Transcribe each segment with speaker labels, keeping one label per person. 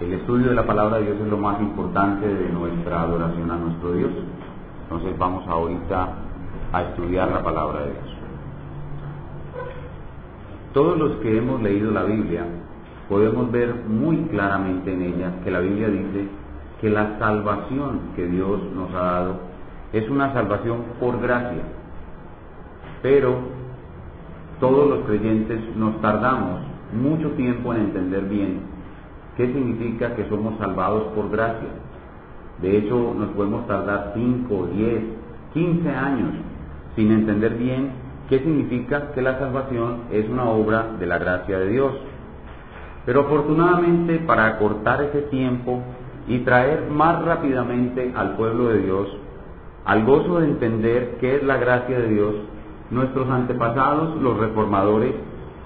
Speaker 1: El estudio de la palabra de Dios es lo más importante de nuestra adoración a nuestro Dios. Entonces vamos ahorita a estudiar la palabra de Dios. Todos los que hemos leído la Biblia podemos ver muy claramente en ella que la Biblia dice que la salvación que Dios nos ha dado es una salvación por gracia. Pero todos los creyentes nos tardamos mucho tiempo en entender bien qué significa que somos salvados por gracia. De hecho, nos podemos tardar 5, 10, 15 años sin entender bien qué significa que la salvación es una obra de la gracia de Dios. Pero afortunadamente para acortar ese tiempo y traer más rápidamente al pueblo de Dios al gozo de entender qué es la gracia de Dios, nuestros antepasados, los reformadores,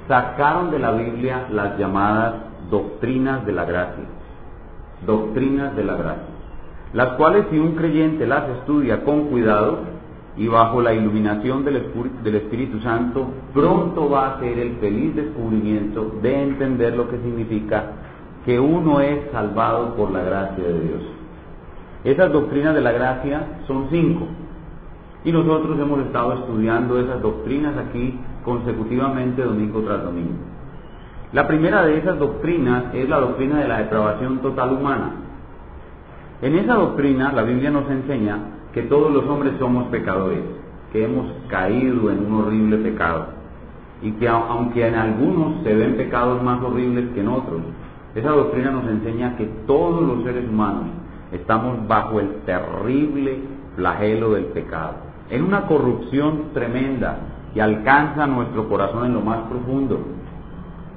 Speaker 1: sacaron de la Biblia las llamadas doctrinas de la gracia, doctrinas de la gracia, las cuales si un creyente las estudia con cuidado y bajo la iluminación del, Espíritu Santo, pronto va a hacer el feliz descubrimiento de entender lo que significa que uno es salvado por la gracia de Dios. Esas doctrinas de la gracia son cinco. Y nosotros hemos estado estudiando esas doctrinas aquí consecutivamente domingo tras domingo. La primera de esas doctrinas es la doctrina de la depravación total humana. En esa doctrina la Biblia nos enseña que todos los hombres somos pecadores, que hemos caído en un horrible pecado y que aunque en algunos se ven pecados más horribles que en otros, esa doctrina nos enseña que todos los seres humanos estamos bajo el terrible flagelo del pecado en una corrupción tremenda que alcanza nuestro corazón en lo más profundo.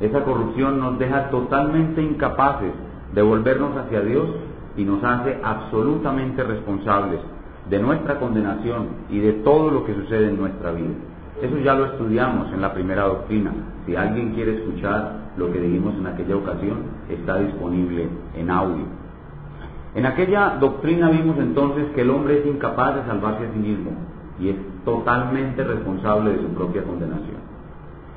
Speaker 1: Esa corrupción nos deja totalmente incapaces de volvernos hacia Dios y nos hace absolutamente responsables de nuestra condenación y de todo lo que sucede en nuestra vida. Eso ya lo estudiamos en la primera doctrina. Si alguien quiere escuchar lo que dijimos en aquella ocasión, está disponible en audio. En aquella doctrina vimos entonces que el hombre es incapaz de salvarse a sí mismo, y es totalmente responsable de su propia condenación.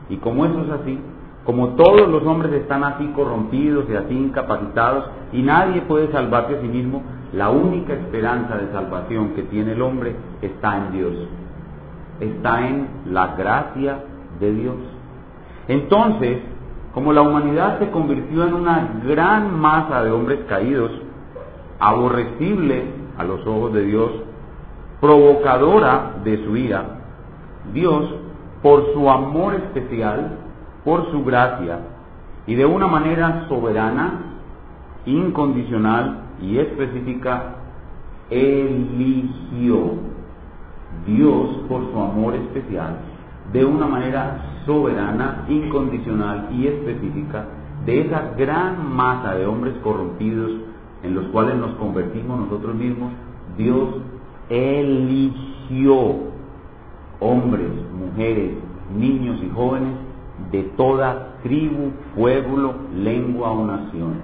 Speaker 1: Y como eso es así, como todos los hombres están así corrompidos y así incapacitados y nadie puede salvarse a sí mismo, la única esperanza de salvación que tiene el hombre está en Dios, está en la gracia de Dios. Entonces, como la humanidad se convirtió en una gran masa de hombres caídos, aborrecible a los ojos de Dios, provocadora de su ira, Dios, por su amor especial, por su gracia, y de una manera soberana, incondicional y específica, eligió Dios por su amor especial, de una manera soberana, incondicional y específica, de esa gran masa de hombres corrompidos en los cuales nos convertimos nosotros mismos, Dios eligió hombres, mujeres, niños y jóvenes de toda tribu, pueblo, lengua o nación.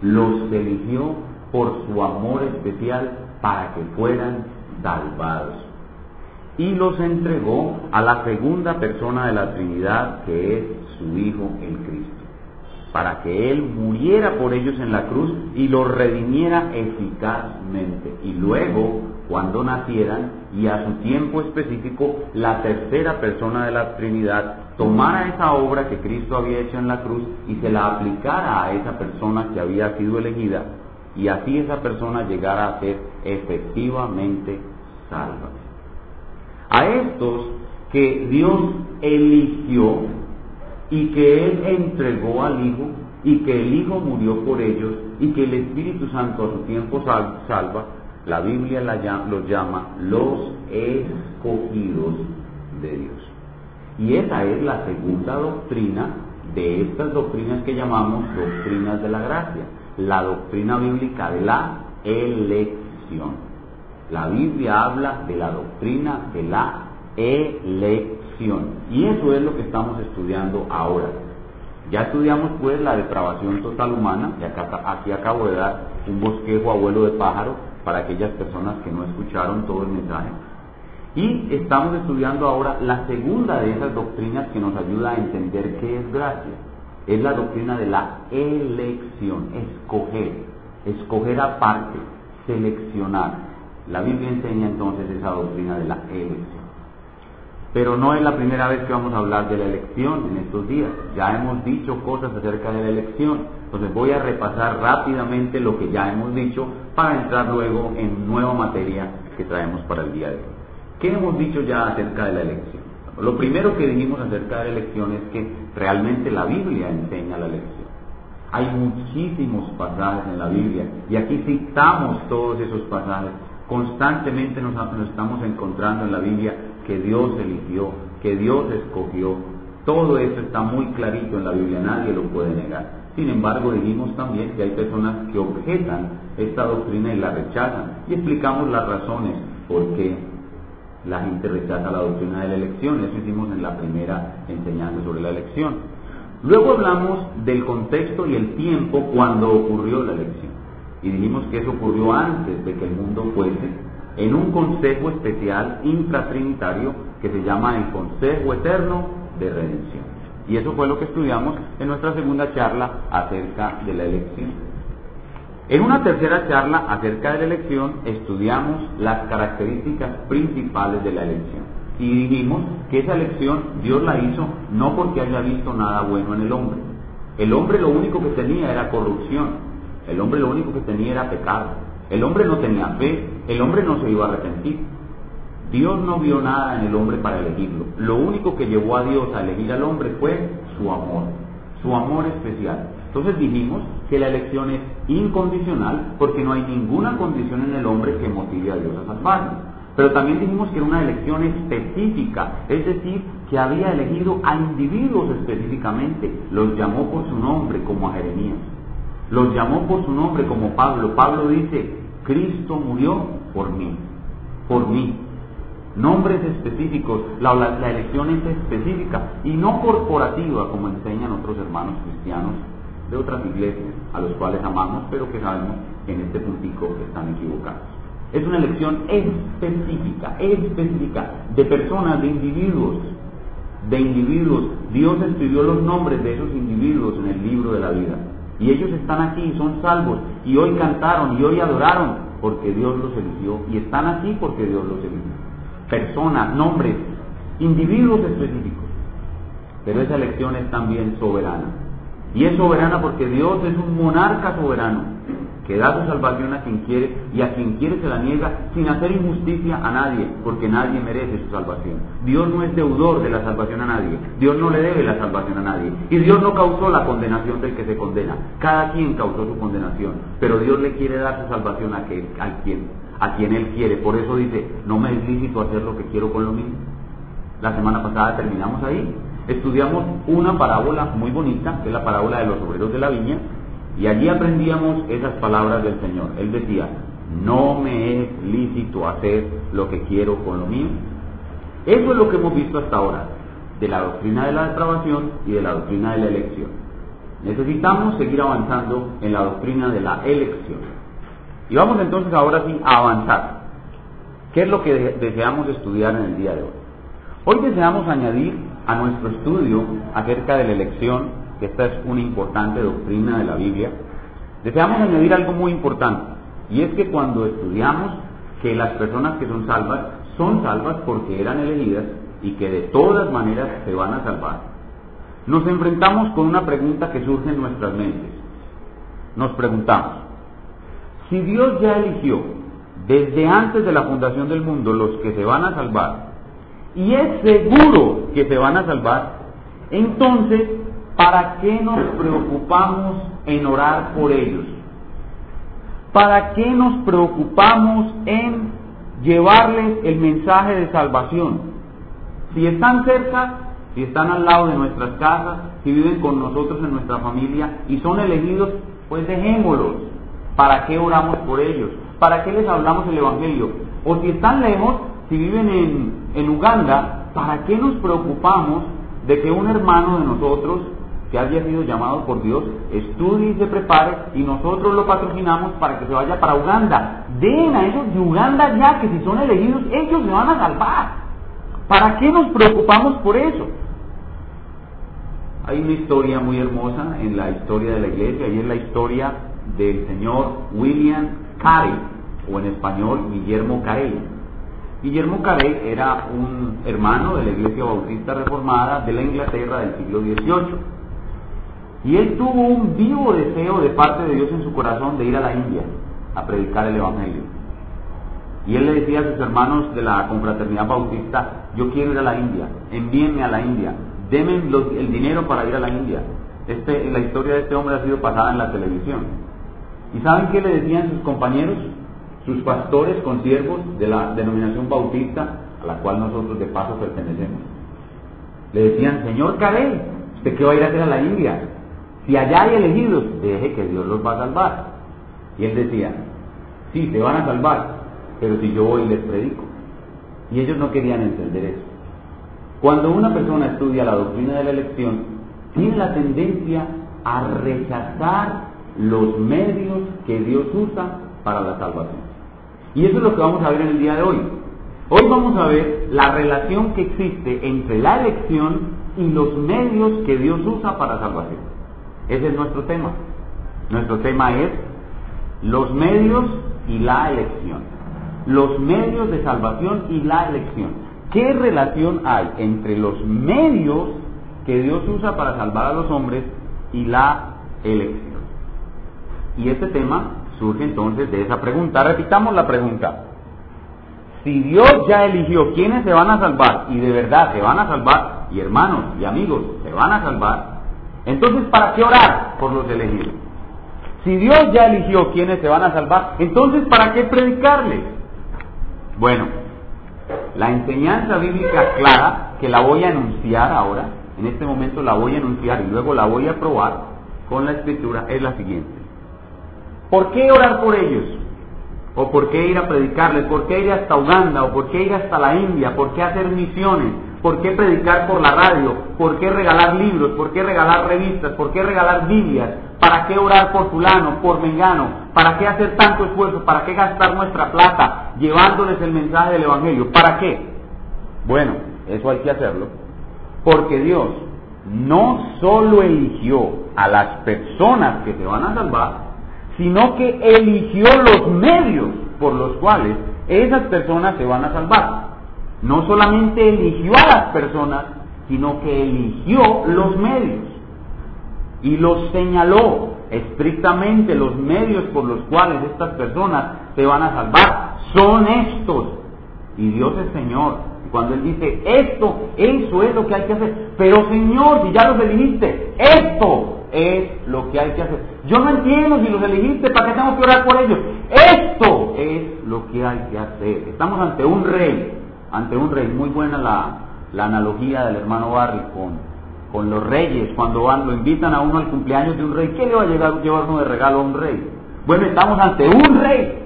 Speaker 1: Los eligió por su amor especial para que fueran salvados. Y los entregó a la segunda persona de la Trinidad, que es su Hijo el Cristo, para que Él muriera por ellos en la cruz y los redimiera eficazmente. Y luego cuando nacieran y a su tiempo específico la tercera persona de la Trinidad tomara esa obra que Cristo había hecho en la cruz y se la aplicara a esa persona que había sido elegida y así esa persona llegara a ser efectivamente salva. A estos que Dios eligió y que Él entregó al Hijo y que el Hijo murió por ellos y que el Espíritu Santo a su tiempo salva, la Biblia los llama los escogidos de Dios. Y esa es la segunda doctrina de estas doctrinas que llamamos doctrinas de la gracia, la doctrina bíblica de la elección. La Biblia habla de la doctrina de la elección. Y eso es lo que estamos estudiando ahora. Ya estudiamos pues la depravación total humana, y acá, aquí acabo de dar un bosquejo a vuelo de pájaro para aquellas personas que no escucharon todo el mensaje. Y estamos estudiando ahora la segunda de esas doctrinas que nos ayuda a entender qué es gracia. es la doctrina de la elección, escoger, escoger aparte, seleccionar. La Biblia enseña entonces esa doctrina de la elección. Pero no es la primera vez que vamos a hablar de la elección en estos días. Ya hemos dicho cosas acerca de la elección. Entonces voy a repasar rápidamente lo que ya hemos dicho para entrar luego en nueva materia que traemos para el día de hoy. ¿Qué hemos dicho ya acerca de la elección? Lo primero que dijimos acerca de la elección es que realmente la Biblia enseña la elección. Hay muchísimos pasajes en la Biblia y aquí citamos todos esos pasajes. Constantemente nos, estamos encontrando en la Biblia que Dios eligió, que Dios escogió. Todo eso está muy clarito en la Biblia, nadie lo puede negar. Sin embargo, dijimos también que hay personas que objetan esta doctrina y la rechazan. Y explicamos las razones por qué la gente rechaza la doctrina de la elección. Eso hicimos en la primera enseñanza sobre la elección. Luego hablamos del contexto y el tiempo cuando ocurrió la elección. Y dijimos que eso ocurrió antes de que el mundo fuese en un consejo especial intratrinitario que se llama el Consejo Eterno de Redención. Y eso fue lo que estudiamos en nuestra segunda charla acerca de la elección. En una tercera charla acerca de la elección estudiamos las características principales de la elección. Y dijimos que esa elección Dios la hizo no porque haya visto nada bueno en el hombre. El hombre lo único que tenía era corrupción. El hombre lo único que tenía era pecado. El hombre no tenía fe. El hombre no se iba a arrepentir. Dios no vio nada en el hombre para elegirlo. Lo único que llevó a Dios a elegir al hombre fue su amor, su amor especial. Entonces dijimos que la elección es incondicional porque no hay ninguna condición en el hombre que motive a Dios a salvarlo. Pero también dijimos que era una elección específica, es decir, que había elegido a individuos específicamente, los llamó por su nombre como a Jeremías, los llamó por su nombre como Pablo. Pablo dice, Cristo murió por mí, por mí nombres específicos, la, elección es específica y no corporativa como enseñan otros hermanos cristianos de otras iglesias a los cuales amamos, pero que sabemos en este puntico que están equivocados. Es una elección específica, específica, de personas, de individuos, de individuos. Dios escribió los nombres de esos individuos en el libro de la vida. Y ellos están aquí, son salvos, y hoy cantaron, y hoy adoraron, porque Dios los eligió, y están aquí porque Dios los eligió personas, nombres, individuos específicos. Pero esa elección es también soberana. Y es soberana porque Dios es un monarca soberano que da su salvación a quien quiere y a quien quiere se la niega sin hacer injusticia a nadie, porque nadie merece su salvación. Dios no es deudor de la salvación a nadie, Dios no le debe la salvación a nadie, y Dios no causó la condenación del que se condena, cada quien causó su condenación, pero Dios le quiere dar su salvación a, a quien a quien Él quiere. Por eso dice, no me es lícito hacer lo que quiero con lo mismo. La semana pasada terminamos ahí. Estudiamos una parábola muy bonita, que es la parábola de los obreros de la viña, y allí aprendíamos esas palabras del Señor. Él decía, no me es lícito hacer lo que quiero con lo mío. Eso es lo que hemos visto hasta ahora, de la doctrina de la depravación y de la doctrina de la elección. Necesitamos seguir avanzando en la doctrina de la elección. Y vamos entonces ahora sí a avanzar. ¿Qué es lo que deseamos estudiar en el día de hoy? Hoy deseamos añadir a nuestro estudio acerca de la elección, que esta es una importante doctrina de la Biblia, deseamos añadir algo muy importante, y es que cuando estudiamos que las personas que son salvas son salvas porque eran elegidas y que de todas maneras se van a salvar, nos enfrentamos con una pregunta que surge en nuestras mentes. Nos preguntamos, si Dios ya eligió desde antes de la fundación del mundo los que se van a salvar, y es seguro que se van a salvar, entonces, ¿para qué nos preocupamos en orar por ellos? ¿Para qué nos preocupamos en llevarles el mensaje de salvación? Si están cerca, si están al lado de nuestras casas, si viven con nosotros en nuestra familia y son elegidos, pues dejémoslos. ¿Para qué oramos por ellos? ¿Para qué les hablamos el Evangelio? O si están lejos, si viven en, Uganda, ¿para qué nos preocupamos de que un hermano de nosotros que haya sido llamado por Dios estudie y se prepare y nosotros lo patrocinamos para que se vaya para Uganda? Den a esos de Uganda ya que si son elegidos ellos se van a salvar. ¿Para qué nos preocupamos por eso? Hay una historia muy hermosa en la historia de la iglesia y es la historia del señor William Carey, o en español Guillermo Carey. Guillermo Carey era un hermano de la Iglesia Bautista Reformada de la Inglaterra del siglo XVIII. Y él tuvo un vivo deseo de parte de Dios en su corazón de ir a la India a predicar el Evangelio. Y él le decía a sus hermanos de la confraternidad bautista, yo quiero ir a la India, envíenme a la India, denme el dinero para ir a la India. Este, la historia de este hombre ha sido pasada en la televisión. ¿Y saben qué le decían sus compañeros? Sus pastores consiervos de la denominación bautista, a la cual nosotros de paso pertenecemos. Le decían, Señor Carey, ¿usted qué va a ir a hacer a la India? Si allá hay elegidos, deje que Dios los va a salvar. Y él decía, sí, se van a salvar, pero si yo voy y les predico. Y ellos no querían entender eso. Cuando una persona estudia la doctrina de la elección, tiene la tendencia a rechazar los medios que Dios usa para la salvación. Y eso es lo que vamos a ver en el día de hoy. Hoy vamos a ver la relación que existe entre la elección y los medios que Dios usa para salvación. Ese es nuestro tema. Nuestro tema es los medios y la elección. Los medios de salvación y la elección. ¿Qué relación hay entre los medios que Dios usa para salvar a los hombres y la elección? Y este tema surge entonces de esa pregunta. Repitamos la pregunta. Si Dios ya eligió quiénes se van a salvar y de verdad se van a salvar, y hermanos y amigos se van a salvar, entonces ¿para qué orar por los elegidos? Si Dios ya eligió quiénes se van a salvar, entonces ¿para qué predicarles? Bueno, la enseñanza bíblica clara, que la voy a anunciar ahora, en este momento la voy a anunciar y luego la voy a probar con la escritura, es la siguiente. ¿Por qué orar por ellos? ¿O por qué ir a predicarles? ¿Por qué ir hasta Uganda? ¿O por qué ir hasta la India? ¿Por qué hacer misiones? ¿Por qué predicar por la radio? ¿Por qué regalar libros? ¿Por qué regalar revistas? ¿Por qué regalar Biblias? ¿Para qué orar por fulano, por mengano? ¿Para qué hacer tanto esfuerzo? ¿Para qué gastar nuestra plata llevándoles el mensaje del Evangelio? ¿Para qué? Bueno, eso hay que hacerlo. Porque Dios no solo eligió a las personas que se van a salvar, sino que eligió los medios por los cuales esas personas se van a salvar no solamente eligió a las personas, sino que eligió los medios y los señaló estrictamente los medios por los cuales estas personas se van a salvar. Son estos. Y Dios es Señor. Cuando Él dice, esto, eso es lo que hay que hacer. Pero Señor, si ya los elegiste, esto es lo que hay que hacer. Yo no entiendo si los elegiste, ¿para qué tengo que orar por ellos? Esto es lo que hay que hacer. Estamos ante un rey ante un rey. Muy buena la, analogía del hermano Barry con, con los reyes, cuando van, lo invitan a uno al cumpleaños de un rey, ¿qué le va a llevar uno de regalo a un rey? Bueno, estamos ante un rey.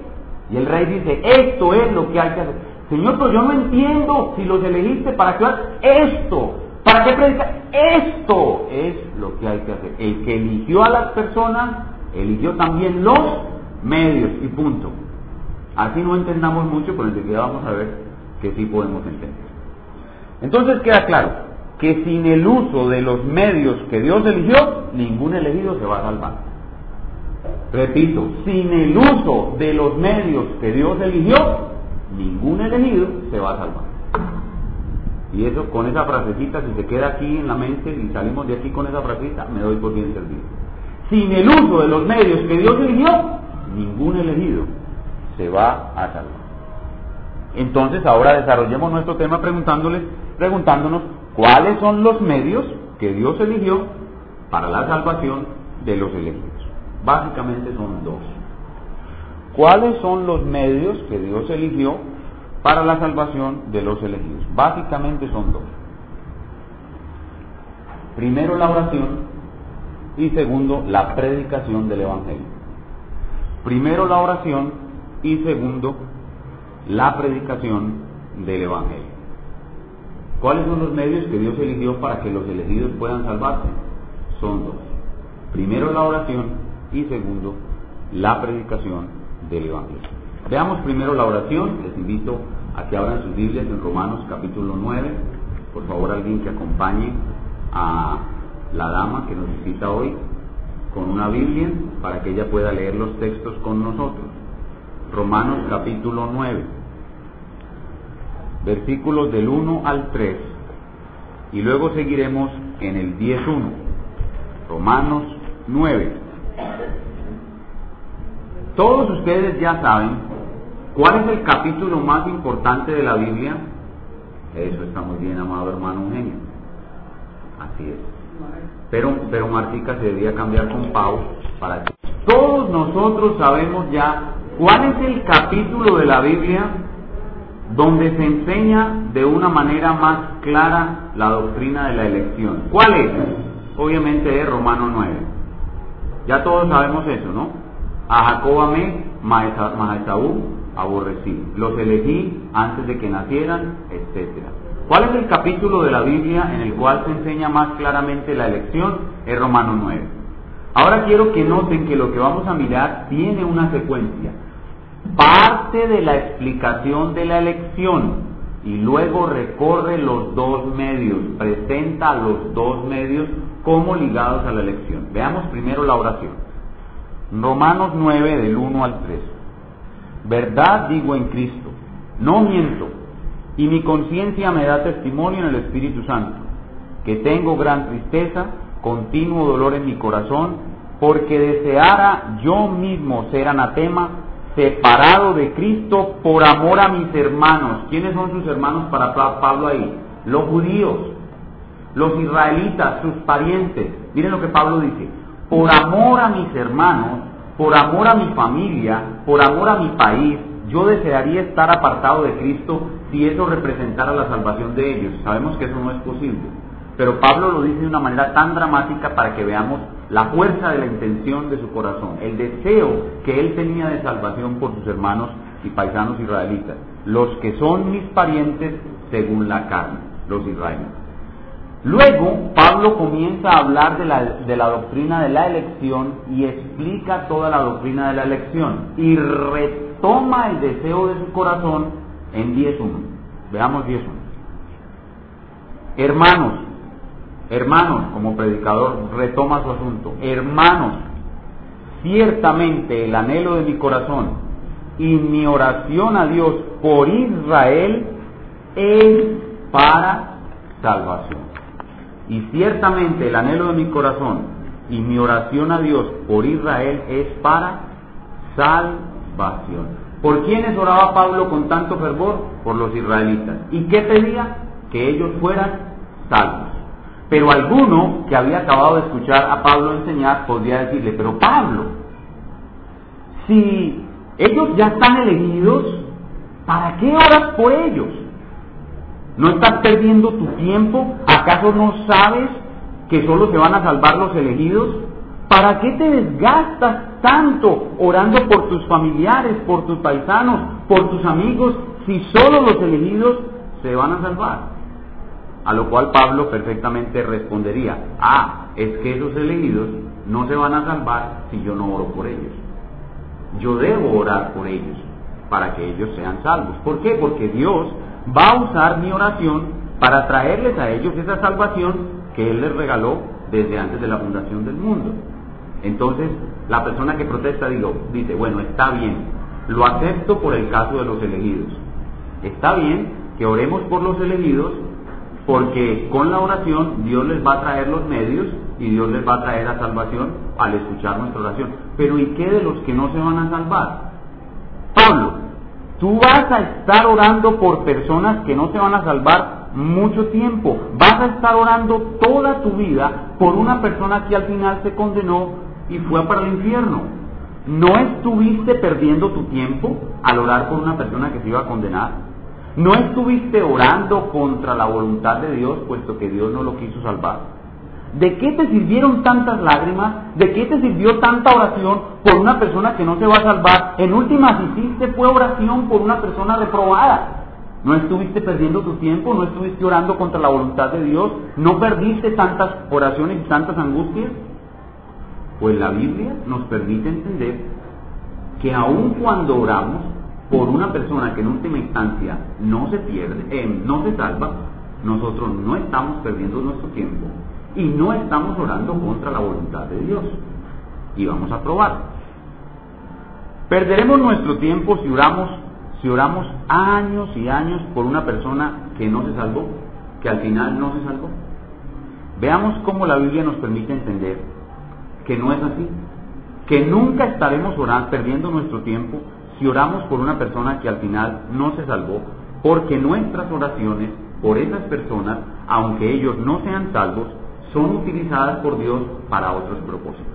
Speaker 1: Y el rey dice, esto es lo que hay que hacer. Señor, pero yo no entiendo si los elegiste para qué esto, para qué predicar. Esto es lo que hay que hacer. El que eligió a las personas, eligió también los medios y punto. Así no entendamos mucho, pero enseguida vamos a ver que sí podemos entender. Entonces queda claro que sin el uso de los medios que Dios eligió, ningún elegido se va a salvar. Repito, sin el uso de los medios que Dios eligió, ningún elegido se va a salvar. Y eso con esa frasecita, si se queda aquí en la mente y salimos de aquí con esa frasecita, me doy por bien servido. Sin el uso de los medios que Dios eligió, ningún elegido se va a salvar. Entonces ahora desarrollemos nuestro tema preguntándoles, preguntándonos cuáles son los medios que Dios eligió para la salvación de los elegidos. Básicamente son dos. ¿Cuáles son los medios que Dios eligió para la salvación de los elegidos? Básicamente son dos. Primero la oración y segundo la predicación del Evangelio. Primero la oración y segundo la predicación del Evangelio. ¿Cuáles son los medios que Dios eligió para que los elegidos puedan salvarse? Son dos. Primero la oración y segundo la predicación del Evangelio. Veamos primero la oración. Les invito a que abran sus Biblias en Romanos capítulo 9. Por favor, alguien que acompañe a la dama que nos visita hoy con una Biblia para que ella pueda leer los textos con nosotros. Romanos capítulo 9, versículos del 1 al 3, y luego seguiremos en el 10.1. Romanos 9. Todos ustedes ya saben cuál es el capítulo más importante de la Biblia. Eso está muy bien, amado hermano Eugenio. Así es. Pero, pero Martica se debía cambiar con Pau para que todos nosotros sabemos ya cuál es el capítulo de la Biblia donde se enseña de una manera más clara la doctrina de la elección. ¿Cuál es? Obviamente es Romano 9. Ya todos sabemos eso, ¿no? A Jacob amé, más aborrecí. Los elegí antes de que nacieran, etcétera. ¿Cuál es el capítulo de la Biblia en el cual se enseña más claramente la elección? Es Romano 9. Ahora quiero que noten que lo que vamos a mirar tiene una secuencia parte de la explicación de la elección y luego recorre los dos medios, presenta los dos medios como ligados a la elección. Veamos primero la oración. Romanos 9 del 1 al 3. Verdad digo en Cristo, no miento, y mi conciencia me da testimonio en el Espíritu Santo, que tengo gran tristeza, continuo dolor en mi corazón, porque deseara yo mismo ser anatema separado de Cristo por amor a mis hermanos. ¿Quiénes son sus hermanos para Pablo ahí? Los judíos, los israelitas, sus parientes. Miren lo que Pablo dice. Por amor a mis hermanos, por amor a mi familia, por amor a mi país, yo desearía estar apartado de Cristo si eso representara la salvación de ellos. Sabemos que eso no es posible. Pero Pablo lo dice de una manera tan dramática para que veamos la fuerza de la intención de su corazón, el deseo que él tenía de salvación por sus hermanos y paisanos israelitas, los que son mis parientes según la carne, los israelitas. Luego, Pablo comienza a hablar de la, de la, doctrina de la elección y explica toda la doctrina de la elección y retoma el deseo de su corazón en 10.1. Veamos 10.1. Hermanos, Hermanos, como predicador retoma su asunto, hermanos, ciertamente el anhelo de mi corazón y mi oración a Dios por Israel es para salvación. Y ciertamente el anhelo de mi corazón y mi oración a Dios por Israel es para salvación. ¿Por quiénes oraba Pablo con tanto fervor? Por los israelitas. ¿Y qué pedía? Que ellos fueran salvos. Pero alguno que había acabado de escuchar a Pablo enseñar podría decirle, pero Pablo, si ellos ya están elegidos, ¿para qué oras por ellos? ¿No estás perdiendo tu tiempo? ¿Acaso no sabes que solo se van a salvar los elegidos? ¿Para qué te desgastas tanto orando por tus familiares, por tus paisanos, por tus amigos, si solo los elegidos se van a salvar? A lo cual Pablo perfectamente respondería, ah, es que esos elegidos no se van a salvar si yo no oro por ellos. Yo debo orar por ellos para que ellos sean salvos. ¿Por qué? Porque Dios va a usar mi oración para traerles a ellos esa salvación que Él les regaló desde antes de la fundación del mundo. Entonces, la persona que protesta dice, bueno, está bien, lo acepto por el caso de los elegidos. Está bien que oremos por los elegidos porque con la oración Dios les va a traer los medios y Dios les va a traer la salvación al escuchar nuestra oración. Pero ¿y qué de los que no se van a salvar? Pablo, tú vas a estar orando por personas que no se van a salvar mucho tiempo. Vas a estar orando toda tu vida por una persona que al final se condenó y fue para el infierno. ¿No estuviste perdiendo tu tiempo al orar por una persona que se iba a condenar? ¿No estuviste orando contra la voluntad de Dios, puesto que Dios no lo quiso salvar? ¿De qué te sirvieron tantas lágrimas? ¿De qué te sirvió tanta oración por una persona que no se va a salvar? En últimas hiciste fue oración por una persona reprobada. ¿No estuviste perdiendo tu tiempo? ¿No estuviste orando contra la voluntad de Dios? ¿No perdiste tantas oraciones y tantas angustias? Pues la Biblia nos permite entender que aun cuando oramos, por una persona que en última instancia no se pierde, eh, no se salva, nosotros no estamos perdiendo nuestro tiempo y no estamos orando contra la voluntad de Dios. Y vamos a probar. Perderemos nuestro tiempo si oramos, si oramos años y años por una persona que no se salvó, que al final no se salvó. Veamos cómo la Biblia nos permite entender que no es así, que nunca estaremos orando, perdiendo nuestro tiempo si oramos por una persona que al final no se salvó, porque nuestras oraciones por esas personas, aunque ellos no sean salvos, son utilizadas por Dios para otros propósitos.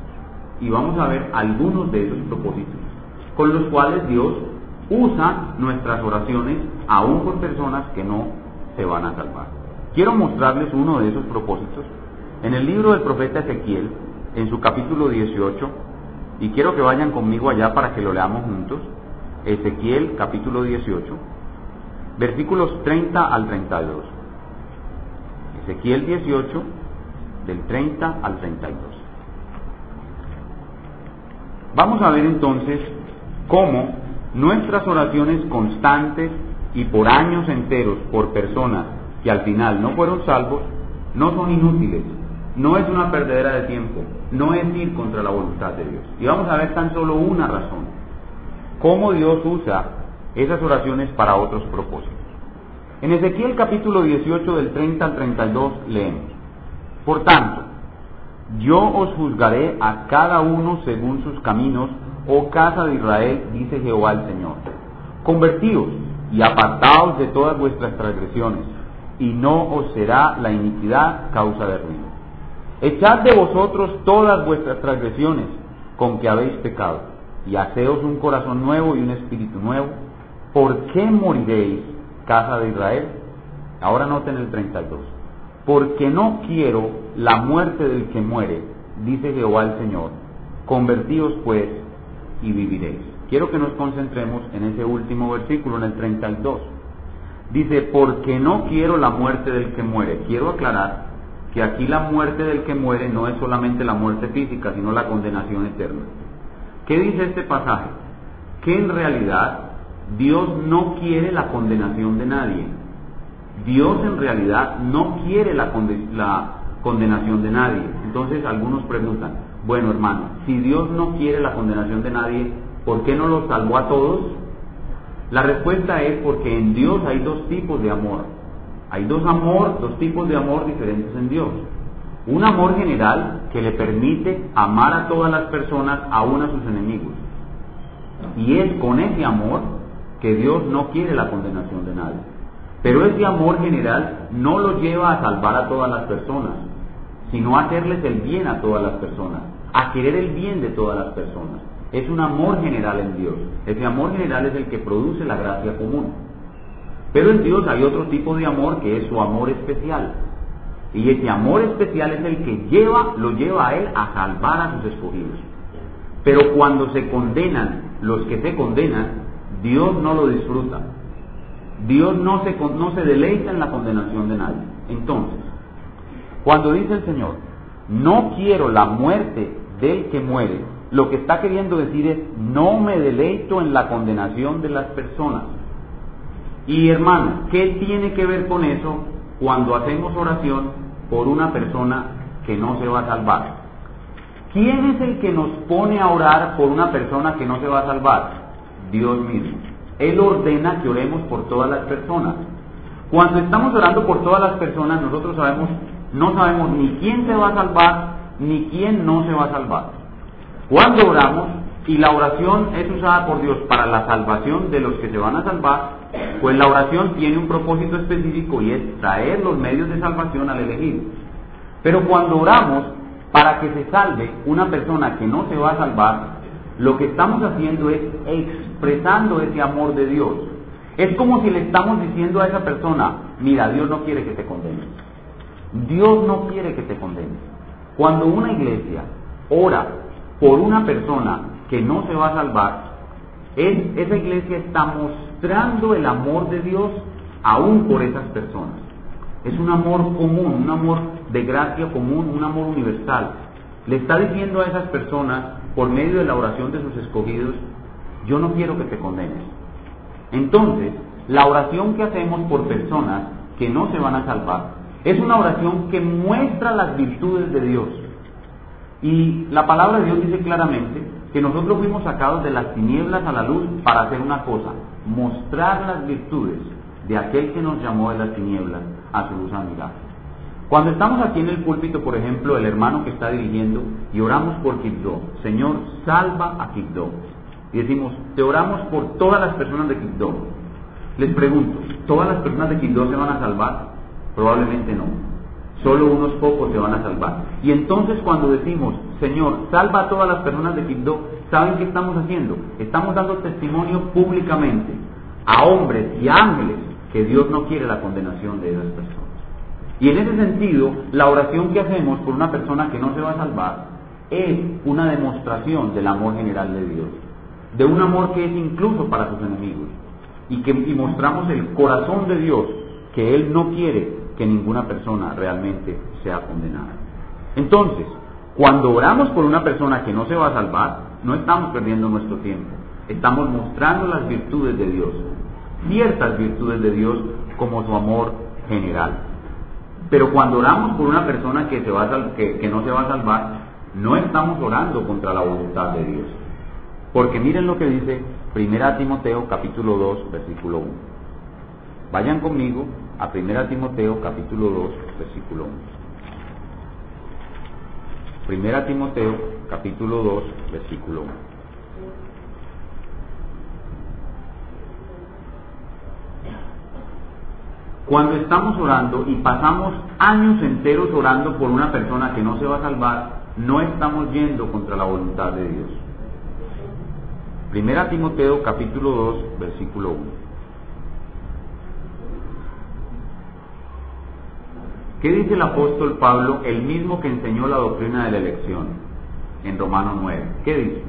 Speaker 1: Y vamos a ver algunos de esos propósitos con los cuales Dios usa nuestras oraciones aún por personas que no se van a salvar. Quiero mostrarles uno de esos propósitos en el libro del profeta Ezequiel, en su capítulo 18, y quiero que vayan conmigo allá para que lo leamos juntos. Ezequiel capítulo 18, versículos 30 al 32. Ezequiel 18, del 30 al 32. Vamos a ver entonces cómo nuestras oraciones constantes y por años enteros por personas que al final no fueron salvos, no son inútiles, no es una perdedera de tiempo, no es ir contra la voluntad de Dios. Y vamos a ver tan solo una razón, cómo Dios usa esas oraciones para otros propósitos. En Ezequiel capítulo 18 del 30 al 32 leemos, Por tanto, yo os juzgaré a cada uno según sus caminos oh casa de Israel, dice Jehová el Señor. Convertíos y apartaos de todas vuestras transgresiones, y no os será la iniquidad causa de ruido. Echad de vosotros todas vuestras transgresiones con que habéis pecado, y haceos un corazón nuevo y un espíritu nuevo. ¿Por qué moriréis, casa de Israel? Ahora noten el 32. Porque no quiero la muerte del que muere, dice Jehová el Señor. Convertíos pues y viviréis. Quiero que nos concentremos en ese último versículo, en el 32. Dice, porque no quiero la muerte del que muere. Quiero aclarar que aquí la muerte del que muere no es solamente la muerte física, sino la condenación eterna. ¿Qué dice este pasaje? Que en realidad Dios no quiere la condenación de nadie. Dios en realidad no quiere la, condenación de nadie. Entonces algunos preguntan, bueno, hermano, si Dios no quiere la condenación de nadie, ¿por qué no los salvó a todos? La respuesta es porque en Dios hay dos tipos de amor. Hay dos amor, dos tipos de amor diferentes en Dios. Un amor general que le permite amar a todas las personas, aún a sus enemigos. Y es con ese amor que Dios no quiere la condenación de nadie. Pero ese amor general no lo lleva a salvar a todas las personas, sino a hacerles el bien a todas las personas a querer el bien de todas las personas. Es un amor general en Dios. Ese amor general es el que produce la gracia común. Pero en Dios hay otro tipo de amor que es su amor especial. Y ese amor especial es el que lleva, lo lleva a Él a salvar a sus escogidos. Pero cuando se condenan los que se condenan, Dios no lo disfruta. Dios no se, no se deleita en la condenación de nadie. Entonces, cuando dice el Señor, no quiero la muerte del que muere, lo que está queriendo decir es, no me deleito en la condenación de las personas. Y hermano, ¿qué tiene que ver con eso cuando hacemos oración por una persona que no se va a salvar? ¿Quién es el que nos pone a orar por una persona que no se va a salvar? Dios mismo. Él ordena que oremos por todas las personas. Cuando estamos orando por todas las personas, nosotros sabemos, no sabemos ni quién se va a salvar ni quién no se va a salvar. Cuando oramos y la oración es usada por Dios para la salvación de los que se van a salvar, pues la oración tiene un propósito específico y es traer los medios de salvación al elegido. Pero cuando oramos para que se salve una persona que no se va a salvar, lo que estamos haciendo es expresando ese amor de Dios. Es como si le estamos diciendo a esa persona, mira, Dios no quiere que te condenes. Dios no quiere que te condenes. Cuando una iglesia ora por una persona que no se va a salvar, esa iglesia está mostrando el amor de Dios aún por esas personas. Es un amor común, un amor de gracia común, un amor universal. Le está diciendo a esas personas, por medio de la oración de sus escogidos, yo no quiero que te condenes. Entonces, la oración que hacemos por personas que no se van a salvar Es una oración que muestra las virtudes de Dios. Y la palabra de Dios dice claramente que nosotros fuimos sacados de las tinieblas a la luz para hacer una cosa, mostrar las virtudes de aquel que nos llamó de las tinieblas a su luz admirable. Cuando estamos aquí en el púlpito, por ejemplo, el hermano que está dirigiendo y oramos por Quibdó, Señor, salva a Quibdó. Y decimos, te oramos por todas las personas de Quibdó. Les pregunto, ¿todas las personas de Quibdó se van a salvar? Probablemente no. Solo unos pocos se van a salvar. Y entonces cuando decimos, Señor, salva a todas las personas de Quibdó, ¿saben qué estamos haciendo? Estamos dando testimonio públicamente a hombres y ángeles que Dios no quiere la condenación de esas personas. Y en ese sentido, la oración que hacemos por una persona que no se va a salvar es una demostración del amor general de Dios, de un amor que es incluso para sus enemigos, y que y mostramos el corazón de Dios, que Él no quiere que ninguna persona realmente sea condenada. Entonces, cuando oramos por una persona que no se va a salvar, no estamos perdiendo nuestro tiempo, estamos mostrando las virtudes de Dios, ciertas virtudes de Dios como su amor general. Pero cuando oramos por una persona que, se va que, no se va a salvar, no estamos orando contra la voluntad de Dios. Porque miren lo que dice 1 Timoteo capítulo 2 versículo 1. Vayan conmigo a 1 Timoteo capítulo 2 versículo 1. 1 Timoteo capítulo 2 versículo 1. Cuando estamos orando y pasamos años enteros orando por una persona que no se va a salvar, no estamos yendo contra la voluntad de Dios. Primera Timoteo capítulo 2 versículo 1. ¿Qué dice el apóstol Pablo, el mismo que enseñó la doctrina de la elección en Romanos 9? ¿Qué dice?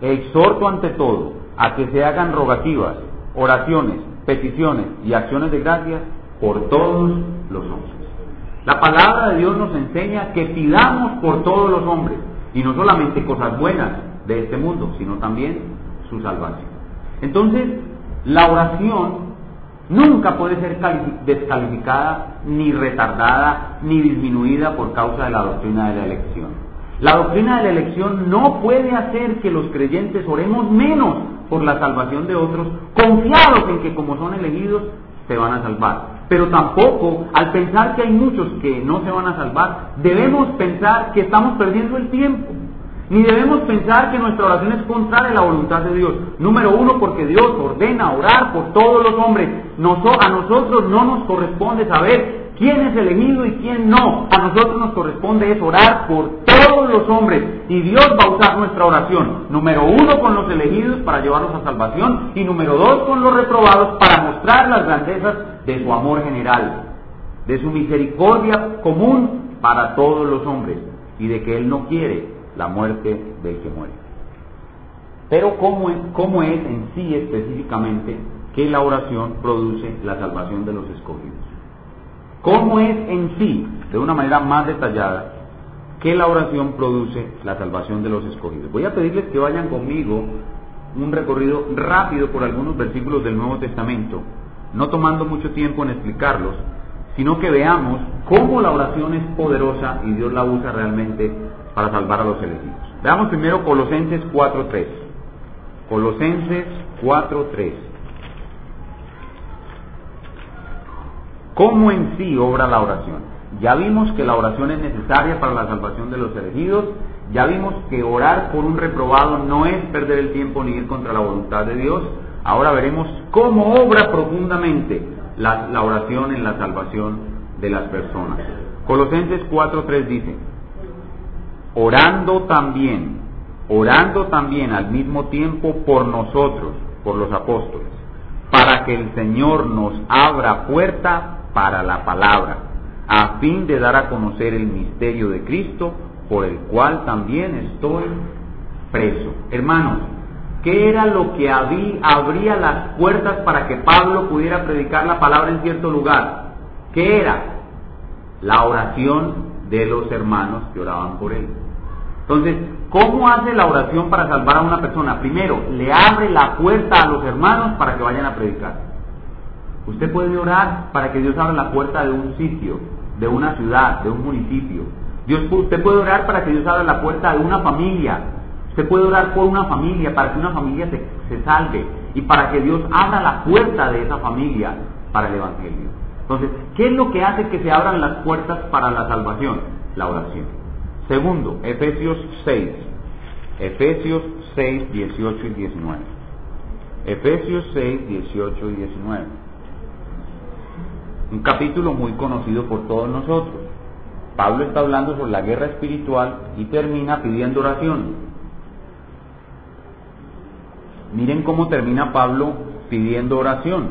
Speaker 1: Exhorto ante todo a que se hagan rogativas, oraciones, peticiones y acciones de gracias por todos los hombres. La palabra de Dios nos enseña que pidamos por todos los hombres, y no solamente cosas buenas de este mundo, sino también su salvación. Entonces, la oración nunca puede ser descalificada, ni retardada, ni disminuida por causa de la doctrina de la elección. La doctrina de la elección no puede hacer que los creyentes oremos menos por la salvación de otros, confiados en que como son elegidos, se van a salvar. Pero tampoco, al pensar que hay muchos que no se van a salvar, debemos pensar que estamos perdiendo el tiempo. Ni debemos pensar que nuestra oración es contraria a la voluntad de Dios. Número uno, porque Dios ordena orar por todos los hombres. a nosotros no nos corresponde saber quién es elegido y quién no. A nosotros nos corresponde es orar por todos los hombres y Dios va a usar nuestra oración. Número uno con los elegidos para llevarlos a salvación y número dos con los reprobados para mostrar las grandezas de su amor general, de su misericordia común para todos los hombres y de que Él no quiere la muerte del que muere. Pero ¿cómo es, cómo es en sí específicamente que la oración produce la salvación de los escogidos? ¿Cómo es en sí, de una manera más detallada, que la oración produce la salvación de los escogidos? Voy a pedirles que vayan conmigo un recorrido rápido por algunos versículos del Nuevo Testamento, no tomando mucho tiempo en explicarlos, sino que veamos cómo la oración es poderosa y Dios la usa realmente para salvar a los elegidos. Veamos primero Colosenses 4.3. Colosenses 4.3. ¿Cómo en sí obra la oración? Ya vimos que la oración es necesaria para la salvación de los elegidos, ya vimos que orar por un reprobado no es perder el tiempo ni ir contra la voluntad de Dios. Ahora veremos cómo obra profundamente la, la oración en la salvación de las personas. Colosenses 4.3 dice, orando también, orando también al mismo tiempo por nosotros, por los apóstoles, para que el Señor nos abra puerta para la palabra, a fin de dar a conocer el misterio de Cristo, por el cual también estoy preso. Hermanos, ¿qué era lo que abría las puertas para que Pablo pudiera predicar la palabra en cierto lugar? ¿Qué era? La oración de los hermanos que oraban por él. Entonces, ¿cómo hace la oración para salvar a una persona? Primero, le abre la puerta a los hermanos para que vayan a predicar. Usted puede orar para que Dios abra la puerta de un sitio de una ciudad, de un municipio. Dios, usted puede orar para que Dios abra la puerta de una familia. Usted puede orar por una familia, para que una familia se, se salve y para que Dios abra la puerta de esa familia para el Evangelio. Entonces, ¿qué es lo que hace que se abran las puertas para la salvación? La oración. Segundo, Efesios 6. Efesios 6, 18 y 19. Efesios 6, 18 y 19. Un capítulo muy conocido por todos nosotros. Pablo está hablando sobre la guerra espiritual y termina pidiendo oración. Miren cómo termina Pablo pidiendo oración.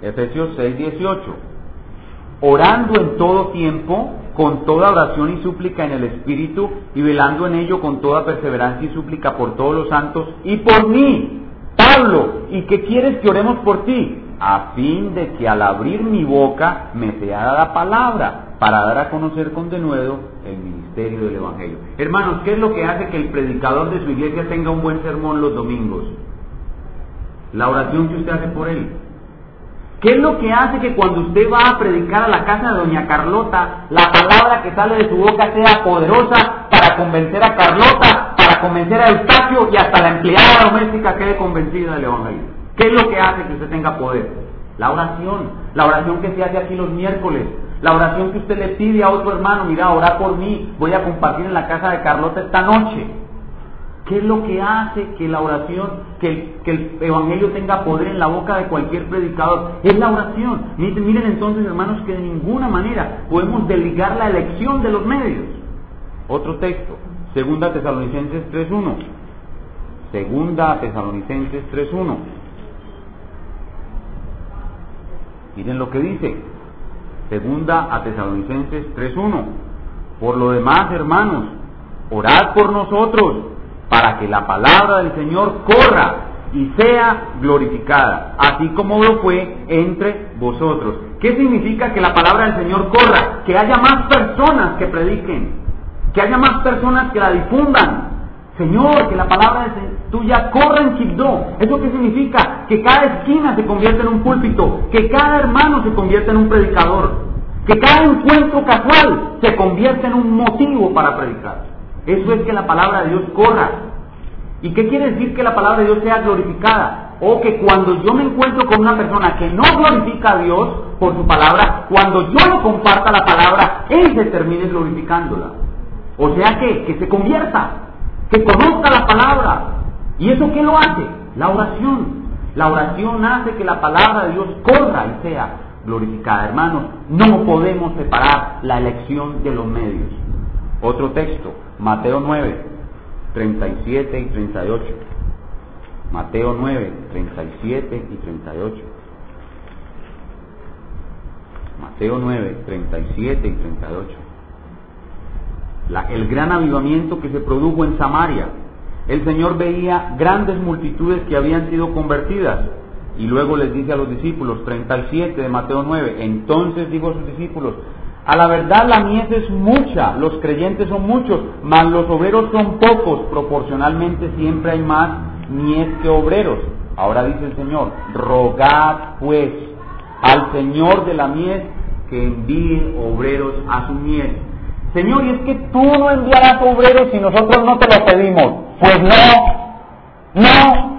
Speaker 1: Efesios 6, 18. Orando en todo tiempo, con toda oración y súplica en el Espíritu, y velando en ello con toda perseverancia y súplica por todos los santos y por mí, Pablo. ¿Y qué quieres que oremos por ti? A fin de que al abrir mi boca me sea dada palabra para dar a conocer con denuedo el ministerio del Evangelio. Hermanos, ¿qué es lo que hace que el predicador de su iglesia tenga un buen sermón los domingos? La oración que usted hace por él. ¿Qué es lo que hace que cuando usted va a predicar a la casa de doña Carlota, la palabra que sale de su boca sea poderosa para convencer a Carlota, para convencer a Eustaquio y hasta la empleada doméstica quede convencida del Evangelio? ¿Qué es lo que hace que usted tenga poder? La oración, la oración que se hace aquí los miércoles, la oración que usted le pide a otro hermano, mira, ora por mí, voy a compartir en la casa de Carlota esta noche. ¿Qué es lo que hace que la oración, que el, Evangelio tenga poder en la boca de cualquier predicador? Es la oración. Miren, entonces, hermanos, que de ninguna manera podemos desligar la elección de los medios. Otro texto, Segunda Tesalonicenses 3.1. Segunda Tesalonicenses 3.1. Miren lo que dice. Segunda a Tesalonicenses 3.1. Por lo demás, hermanos, orad por nosotros para que la palabra del Señor corra y sea glorificada, así como lo fue entre vosotros. ¿Qué significa que la palabra del Señor corra? Que haya más personas que prediquen, que haya más personas que la difundan. Señor, que la palabra tuya corra en Chibdó. ¿Eso qué significa? Que cada esquina se convierta en un púlpito, que cada hermano se convierta en un predicador, que cada encuentro casual se convierta en un motivo para predicar. Eso es que la palabra de Dios corra. ¿Y qué quiere decir que la palabra de Dios sea glorificada? O que cuando yo me encuentro con una persona que no glorifica a Dios por su palabra, cuando yo le comparta la palabra, él se termine glorificándola. O sea que, que se convierta, que conozca la palabra. ¿Y eso qué lo hace? La oración. La oración hace que la palabra de Dios corra y sea glorificada. Hermanos, no podemos separar la elección de los medios. Otro texto, Mateo 9, 37 y 38. Mateo 9, 37 y 38. Mateo 9, 37 y 38. La, el gran avivamiento que se produjo en Samaria. El Señor veía grandes multitudes que habían sido convertidas. Y luego les dice a los discípulos, 37 de Mateo 9, entonces dijo a sus discípulos, a la verdad la mies es mucha, los creyentes son muchos, mas los obreros son pocos, proporcionalmente siempre hay más mies que obreros. Ahora dice el Señor, rogad pues al Señor de la mies que envíe obreros a su mies. Señor, y es que tú no enviarás obreros si nosotros no te lo pedimos. Pues no, no.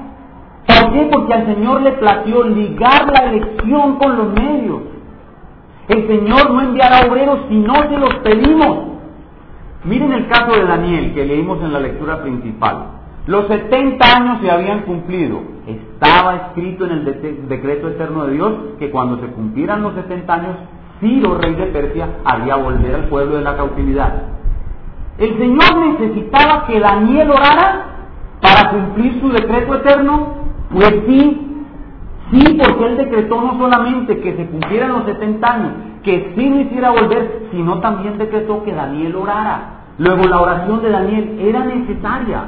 Speaker 1: ¿Por qué? Porque al Señor le plació ligar la elección con los medios. El Señor no enviará obreros si no se los pedimos. Miren el caso de Daniel que leímos en la lectura principal. Los 70 años se habían cumplido. Estaba escrito en el decreto eterno de Dios que cuando se cumplieran los 70 años, Ciro, rey de Persia, haría volver al pueblo de la cautividad. El Señor necesitaba que Daniel orara para cumplir su decreto eterno. Pues sí, Sí, porque él decretó no solamente que se cumplieran los 70 años, que sí no hiciera volver, sino también decretó que Daniel orara. Luego la oración de Daniel era necesaria.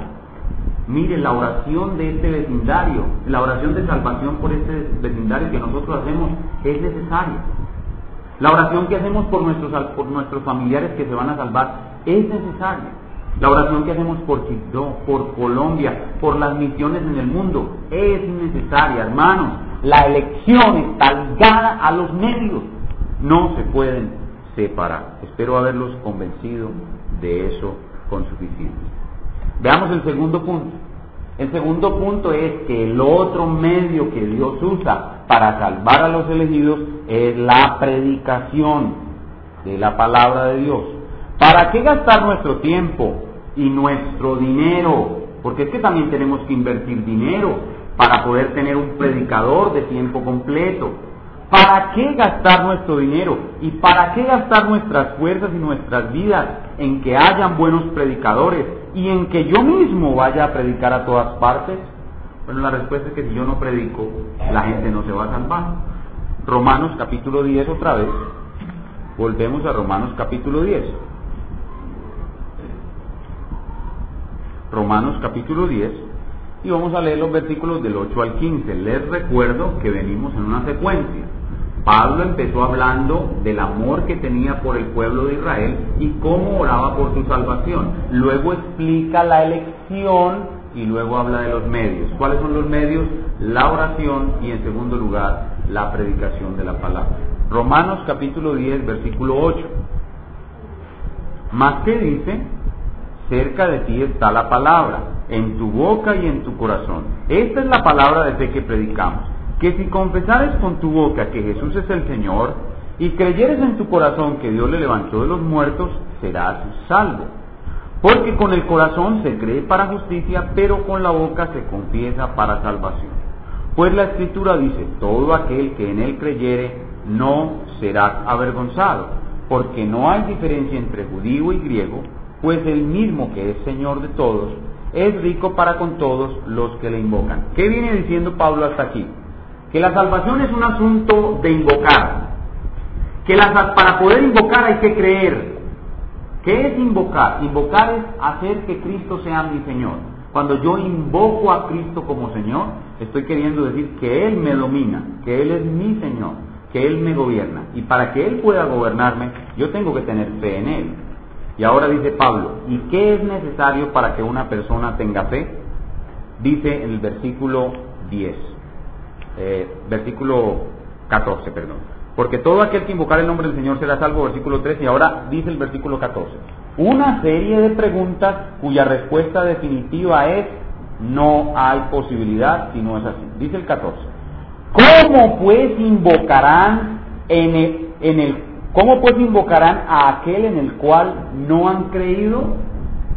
Speaker 1: Mire, la oración de este vecindario, la oración de salvación por este vecindario que nosotros hacemos es necesaria. La oración que hacemos por nuestros, por nuestros familiares que se van a salvar es necesaria. La oración que hacemos por Quito, por Colombia, por las misiones en el mundo es necesaria, hermanos. La elección está ligada a los medios. No se pueden separar. Espero haberlos convencido de eso con suficiencia. Veamos el segundo punto. El segundo punto es que el otro medio que Dios usa para salvar a los elegidos es la predicación de la palabra de Dios. ¿Para qué gastar nuestro tiempo y nuestro dinero? Porque es que también tenemos que invertir dinero para poder tener un predicador de tiempo completo. ¿Para qué gastar nuestro dinero? ¿Y para qué gastar nuestras fuerzas y nuestras vidas en que hayan buenos predicadores y en que yo mismo vaya a predicar a todas partes? Bueno, la respuesta es que si yo no predico, la gente no se va a salvar. Romanos capítulo 10 otra vez. Volvemos a Romanos capítulo 10. Romanos capítulo 10 y vamos a leer los versículos del 8 al 15. Les recuerdo que venimos en una secuencia. Pablo empezó hablando del amor que tenía por el pueblo de Israel y cómo oraba por su salvación. Luego explica la elección y luego habla de los medios. ¿Cuáles son los medios? La oración y en segundo lugar la predicación de la palabra. Romanos capítulo 10, versículo 8. Más que dice, cerca de ti está la palabra, en tu boca y en tu corazón. Esta es la palabra de fe que predicamos, que si confesares con tu boca que Jesús es el Señor y creyeres en tu corazón que Dios le levantó de los muertos, serás salvo. Porque con el corazón se cree para justicia, pero con la boca se confiesa para salvación. Pues la escritura dice, todo aquel que en él creyere no será avergonzado, porque no hay diferencia entre judío y griego, pues el mismo que es Señor de todos, es rico para con todos los que le invocan. ¿Qué viene diciendo Pablo hasta aquí? Que la salvación es un asunto de invocar, que para poder invocar hay que creer. ¿Qué es invocar? Invocar es hacer que Cristo sea mi Señor. Cuando yo invoco a Cristo como Señor, estoy queriendo decir que Él me domina, que Él es mi Señor, que Él me gobierna. Y para que Él pueda gobernarme, yo tengo que tener fe en Él. Y ahora dice Pablo, ¿y qué es necesario para que una persona tenga fe? Dice el versículo 10, eh, versículo 14, perdón. Porque todo aquel que invocar el nombre del Señor será salvo, versículo 13, y ahora dice el versículo 14. Una serie de preguntas cuya respuesta definitiva es no hay posibilidad si no es así. Dice el 14. ¿Cómo pues invocarán en en el ¿Cómo pues invocarán a aquel en el cual no han creído?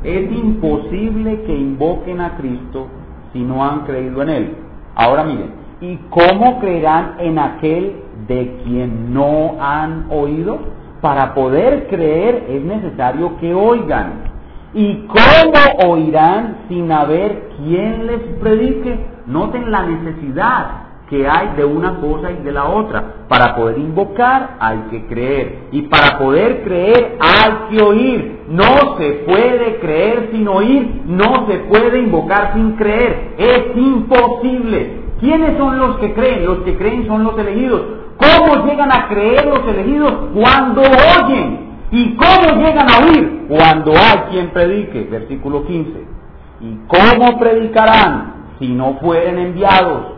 Speaker 1: Es imposible que invoquen a Cristo si no han creído en Él. Ahora miren, ¿y cómo creerán en aquel de quien no han oído? Para poder creer es necesario que oigan. ¿Y cómo oirán sin haber quien les predique? Noten la necesidad que hay de una cosa y de la otra. Para poder invocar hay que creer. Y para poder creer hay que oír. No se puede creer sin oír. No se puede invocar sin creer. Es imposible. ¿Quiénes son los que creen? Los que creen son los elegidos. ¿Cómo llegan a creer los elegidos? Cuando oyen. ¿Y cómo llegan a oír? Cuando hay quien predique. Versículo 15. ¿Y cómo predicarán si no fueren enviados?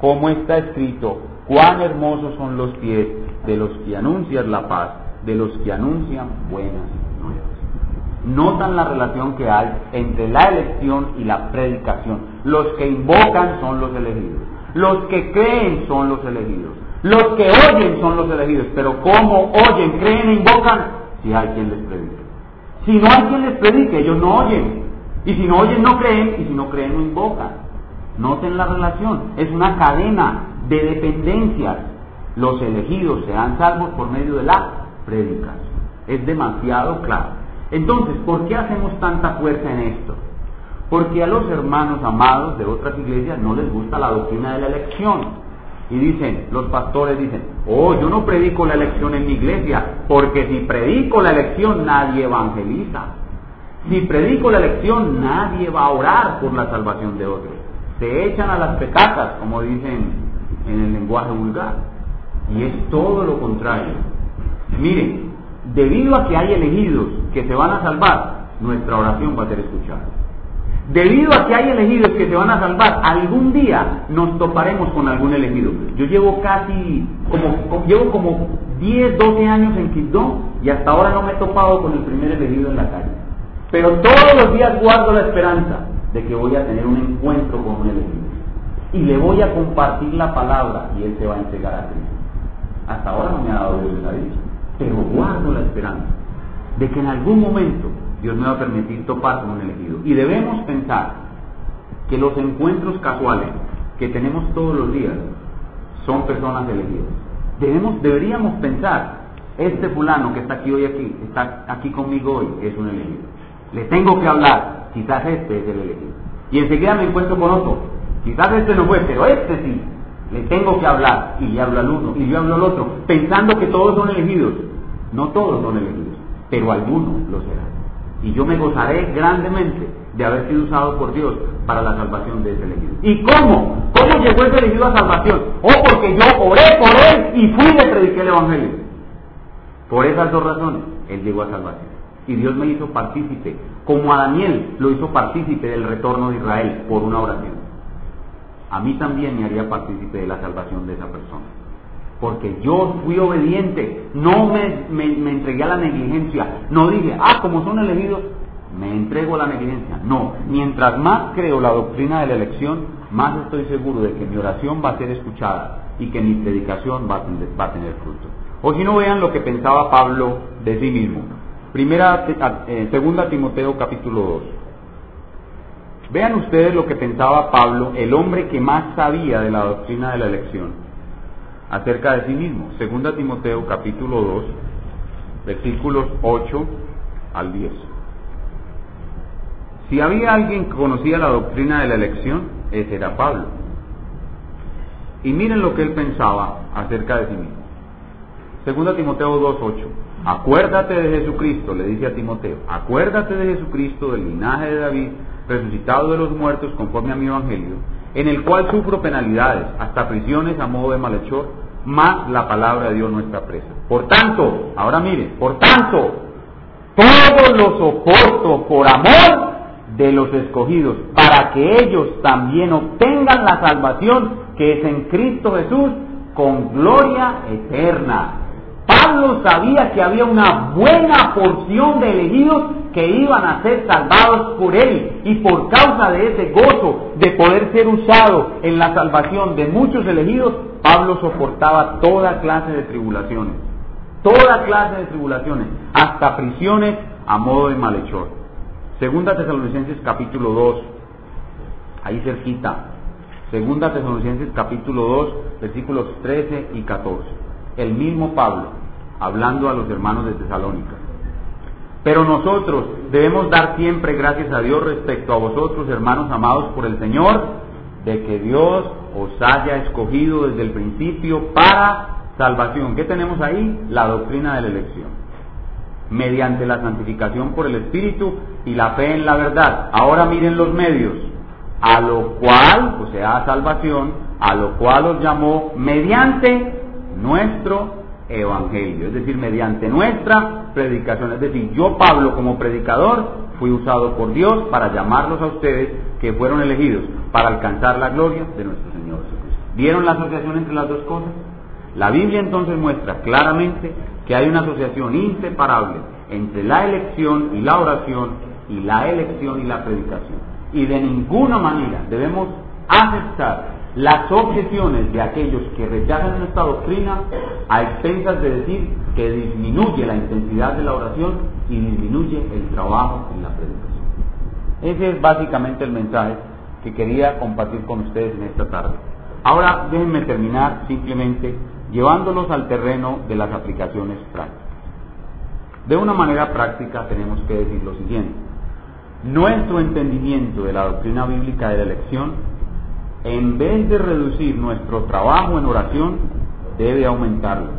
Speaker 1: Como está escrito, cuán hermosos son los pies de los que anuncian la paz, de los que anuncian buenas nuevas. Notan la relación que hay entre la elección y la predicación. Los que invocan son los elegidos. Los que creen son los elegidos. Los que oyen son los elegidos. Pero ¿cómo oyen, creen e invocan? Si hay quien les predique. Si no hay quien les predique, ellos no oyen. Y si no oyen, no creen. Y si no creen, no invocan. Noten la relación, es una cadena de dependencias. Los elegidos serán salvos por medio de la predicación. Es demasiado claro. Entonces, ¿por qué hacemos tanta fuerza en esto? Porque a los hermanos amados de otras iglesias no les gusta la doctrina de la elección. Y dicen, los pastores dicen, oh, yo no predico la elección en mi iglesia, porque si predico la elección nadie evangeliza. Si predico la elección nadie va a orar por la salvación de otros se echan a las pecacas, como dicen en el lenguaje vulgar. Y es todo lo contrario. Miren, debido a que hay elegidos que se van a salvar, nuestra oración va a ser escuchada. Debido a que hay elegidos que se van a salvar, algún día nos toparemos con algún elegido. Yo llevo casi, como, llevo como 10, 12 años en Quito y hasta ahora no me he topado con el primer elegido en la calle. Pero todos los días guardo la esperanza de que voy a tener un encuentro con un elegido. Y le voy a compartir la palabra y él se va a entregar a Cristo. Hasta ahora no me ha dado Dios esa dicha. Pero guardo la esperanza de que en algún momento Dios me va a permitir topar con un elegido. Y debemos pensar que los encuentros casuales que tenemos todos los días son personas elegidas. Debemos, deberíamos pensar, este fulano que está aquí hoy aquí, está aquí conmigo hoy, es un elegido. Le tengo que hablar, quizás este es el elegido. Y enseguida me encuentro con otro, quizás este no fue, pero este sí. Le tengo que hablar, y le hablo al uno, y yo hablo al otro, pensando que todos son elegidos. No todos son elegidos, pero algunos lo serán y yo me gozaré grandemente de haber sido usado por Dios para la salvación de ese elegido. ¿Y cómo? ¿Cómo llegó ese elegido a salvación? O oh, porque yo oré por él y fui y le prediqué el Evangelio. Por esas dos razones, él llegó a salvación. Y Dios me hizo partícipe, como a Daniel lo hizo partícipe del retorno de Israel por una oración. A mí también me haría partícipe de la salvación de esa persona porque yo fui obediente, no me, entregué a la negligencia, no dije, ah, como son elegidos, me entrego a la negligencia. No, mientras más creo la doctrina de la elección, más estoy seguro de que mi oración va a ser escuchada y que mi predicación va a tener, va a tener fruto. O si no vean lo que pensaba Pablo de sí mismo. Primera, eh, segunda Timoteo capítulo 2. Vean ustedes lo que pensaba Pablo, el hombre que más sabía de la doctrina de la elección acerca de sí mismo. Segunda Timoteo capítulo 2, versículos 8 al 10. Si había alguien que conocía la doctrina de la elección, ese era Pablo. Y miren lo que él pensaba acerca de sí mismo. Segunda Timoteo 2, 8. Acuérdate de Jesucristo, le dice a Timoteo, acuérdate de Jesucristo, del linaje de David, resucitado de los muertos conforme a mi evangelio, en el cual sufro penalidades, hasta prisiones a modo de malhechor, más la palabra de Dios nuestra presa. Por tanto, ahora mire, por tanto, todo lo soporto por amor de los escogidos, para que ellos también obtengan la salvación que es en Cristo Jesús con gloria eterna. Pablo sabía que había una buena porción de elegidos que iban a ser salvados por él y por causa de ese gozo de poder ser usado en la salvación de muchos elegidos, Pablo soportaba toda clase de tribulaciones, toda clase de tribulaciones, hasta prisiones a modo de malhechor. Segunda Tesalonicenses capítulo 2, ahí cerquita. Segunda Tesalonicenses capítulo 2, versículos 13 y 14 el mismo Pablo, hablando a los hermanos de Tesalónica. Pero nosotros debemos dar siempre gracias a Dios respecto a vosotros, hermanos amados por el Señor, de que Dios os haya escogido desde el principio para salvación. ¿Qué tenemos ahí? La doctrina de la elección. Mediante la santificación por el Espíritu y la fe en la verdad. Ahora miren los medios. A lo cual, o sea, salvación, a lo cual os llamó mediante nuestro evangelio, es decir, mediante nuestra predicación. Es decir, yo Pablo como predicador fui usado por Dios para llamarlos a ustedes que fueron elegidos para alcanzar la gloria de nuestro Señor Jesucristo. ¿Vieron la asociación entre las dos cosas? La Biblia entonces muestra claramente que hay una asociación inseparable entre la elección y la oración y la elección y la predicación. Y de ninguna manera debemos aceptar las objeciones de aquellos que rechazan esta doctrina a expensas de decir que disminuye la intensidad de la oración y disminuye el trabajo en la predicación. Ese es básicamente el mensaje que quería compartir con ustedes en esta tarde. Ahora déjenme terminar simplemente llevándolos al terreno de las aplicaciones prácticas. De una manera práctica tenemos que decir lo siguiente. Nuestro entendimiento de la doctrina bíblica de la elección en vez de reducir nuestro trabajo en oración, debe aumentarlo.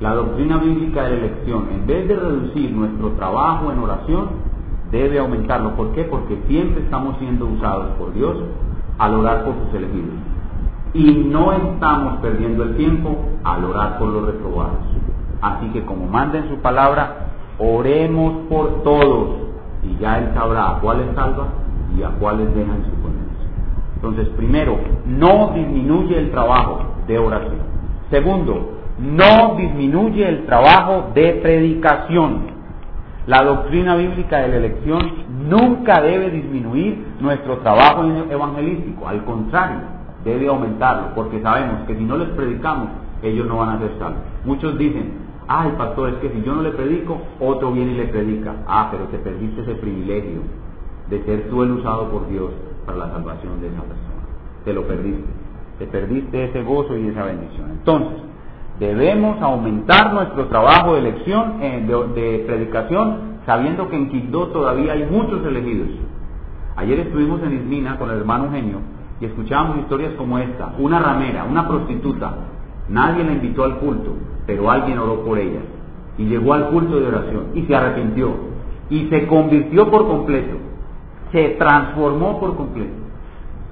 Speaker 1: La doctrina bíblica de elección, en vez de reducir nuestro trabajo en oración, debe aumentarlo. ¿Por qué? Porque siempre estamos siendo usados por Dios al orar por sus elegidos. Y no estamos perdiendo el tiempo al orar por los reprobados. Así que como manda en su palabra, oremos por todos. Y ya Él sabrá a cuáles salva y a cuáles dejan su ponencia. Entonces, primero, no disminuye el trabajo de oración. Segundo, no disminuye el trabajo de predicación. La doctrina bíblica de la elección nunca debe disminuir nuestro trabajo evangelístico, al contrario, debe aumentarlo, porque sabemos que si no les predicamos, ellos no van a ser salvos. Muchos dicen, ay pastor, es que si yo no le predico, otro viene y le predica. Ah, pero te perdiste ese privilegio de ser tú el usado por Dios la salvación de esa persona. Te lo perdiste. Te perdiste ese gozo y esa bendición. Entonces, debemos aumentar nuestro trabajo de elección, eh, de, predicación, sabiendo que en Quibdó todavía hay muchos elegidos. Ayer estuvimos en Ismina con el hermano Eugenio y escuchábamos historias como esta. Una ramera, una prostituta, nadie la invitó al culto, pero alguien oró por ella. Y llegó al culto de oración y se arrepintió. Y se convirtió por completo. Se transformó por completo.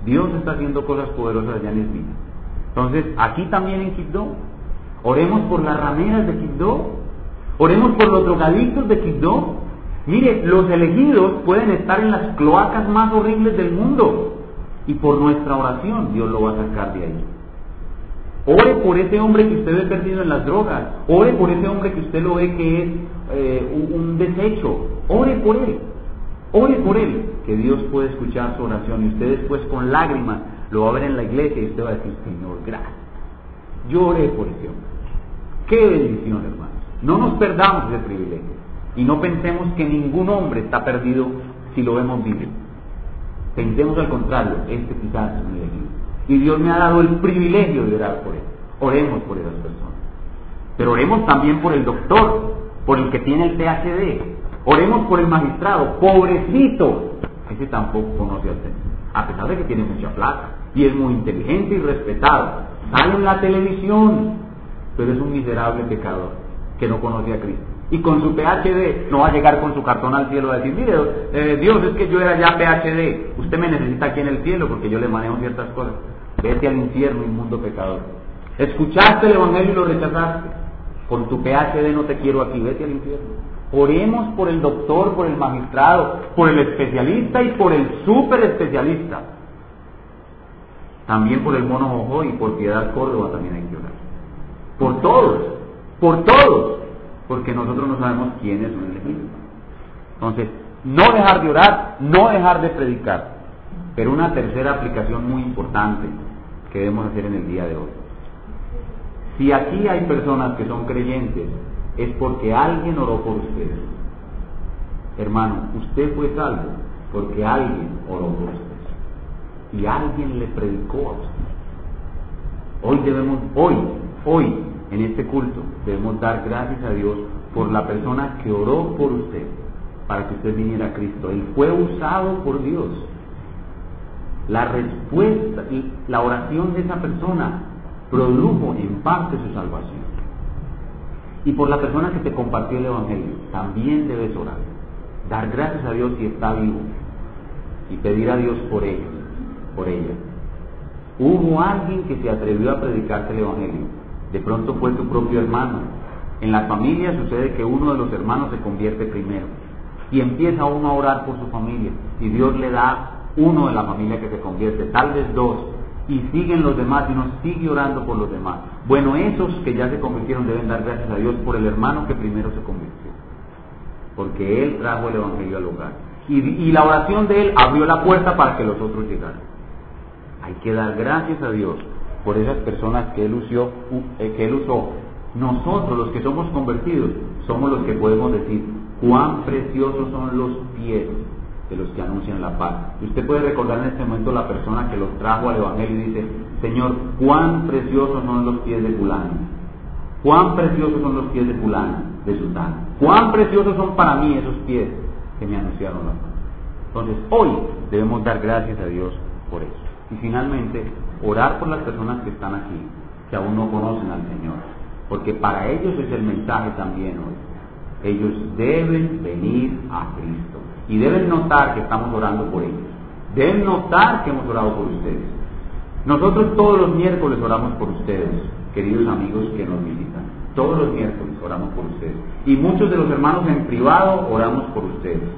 Speaker 1: Dios está haciendo cosas poderosas allá en Ismina. Entonces, aquí también en Quibdó, oremos por las rameras de Quibdó, oremos por los drogadictos de Quibdó. Mire, los elegidos pueden estar en las cloacas más horribles del mundo, y por nuestra oración Dios lo va a sacar de ahí. Ore por ese hombre que usted ve perdido en las drogas. Ore por ese hombre que usted lo ve que es eh, un, desecho. Ore por él. Ore por él. Que Dios puede escuchar su oración y usted después con lágrimas lo va a ver en la iglesia y usted va a decir, Señor, gracias. Yo oré por ese hombre. Qué bendición, hermanos. No nos perdamos ese privilegio. Y no pensemos que ningún hombre está perdido si lo vemos vivir. Pensemos al contrario, este quizás es un elegido. Y Dios me ha dado el privilegio de orar por él. Oremos por esas personas. Pero oremos también por el doctor, por el que tiene el PhD. Oremos por el magistrado, pobrecito. Ese tampoco conoce al Señor, a pesar de que tiene mucha plata y es muy inteligente y respetado. Sale en la televisión, pero es un miserable pecador que no conoce a Cristo y con su PhD no va a llegar con su cartón al cielo a decir, mire, eh, Dios, es que yo era ya PhD, usted me necesita aquí en el cielo porque yo le manejo ciertas cosas. Vete al infierno, inmundo pecador. Escuchaste el Evangelio y lo rechazaste. Con tu PhD no te quiero aquí, vete al infierno. Oremos por el doctor, por el magistrado, por el especialista y por el super especialista. También por el mono Jojo y por Piedad Córdoba también hay que orar. Por todos, por todos porque nosotros no sabemos quiénes son elegidos. Entonces, no dejar de orar, no dejar de predicar. Pero una tercera aplicación muy importante que debemos hacer en el día de hoy. Si aquí hay personas que son creyentes, es porque alguien oró por ustedes. Hermano, usted fue salvo porque alguien oró por usted. Y alguien le predicó a usted. Hoy debemos, hoy, hoy, en este culto debemos dar gracias a Dios por la persona que oró por usted para que usted viniera a Cristo. Él fue usado por Dios. La respuesta, y la oración de esa persona produjo en parte su salvación. Y por la persona que te compartió el Evangelio, también debes orar. Dar gracias a Dios si está vivo y pedir a Dios por ellos, por ella. Hubo alguien que se atrevió a predicarte el Evangelio de pronto fue tu propio hermano. En la familia sucede que uno de los hermanos se convierte primero y empieza uno a orar por su familia y Dios le da uno de la familia que se convierte, tal vez dos, y siguen los demás y uno sigue orando por los demás. Bueno, esos que ya se convirtieron deben dar gracias a Dios por el hermano que primero se convirtió, porque él trajo el Evangelio al hogar. Y, y la oración de él abrió la puerta para que los otros llegaran. Hay que dar gracias a Dios por esas personas que él, usó, eh, que él usó. Nosotros, los que somos convertidos, somos los que podemos decir cuán preciosos son los pies de los que anuncian la paz. Y usted puede recordar en este momento la persona que los trajo al Evangelio y dice, Señor, cuán preciosos son los pies de fulano, cuán preciosos son los pies de fulano, de sultán, cuán preciosos son para mí esos pies que me anunciaron la paz. Entonces, hoy debemos dar gracias a Dios por eso. Y finalmente, orar por las personas que están aquí, que aún no conocen al Señor, porque para ellos es el mensaje también hoy. Ellos deben venir a Cristo y deben notar que estamos orando por ellos. Deben notar que hemos orado por ustedes. Nosotros todos los miércoles oramos por ustedes, queridos amigos que nos visitan. Todos los miércoles oramos por ustedes. Y muchos de los hermanos en privado oramos por ustedes.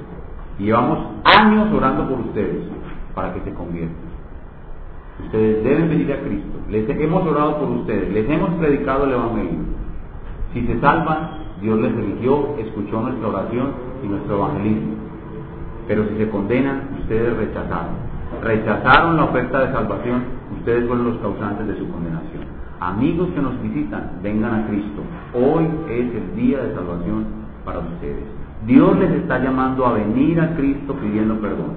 Speaker 1: Llevamos años orando por ustedes para que se conviertan. Ustedes deben venir a Cristo. Les hemos orado por ustedes, les hemos predicado el Evangelio. Si se salvan, Dios les eligió, escuchó nuestra oración y nuestro evangelismo. Pero si se condenan, ustedes rechazaron. Rechazaron la oferta de salvación, ustedes fueron los causantes de su condenación. Amigos que nos visitan, vengan a Cristo. Hoy es el día de salvación para ustedes. Dios les está llamando a venir a Cristo pidiendo perdón.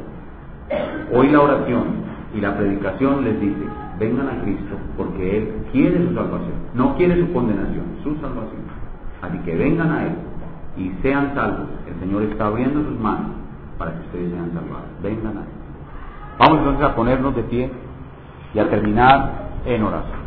Speaker 1: Hoy la oración y la predicación les dice, vengan a Cristo porque Él quiere su salvación, no quiere su condenación, su salvación. Así que vengan a Él y sean salvos. El Señor está abriendo sus manos para que ustedes sean salvados. Vengan a Él. Vamos entonces a ponernos de pie y a terminar en oración.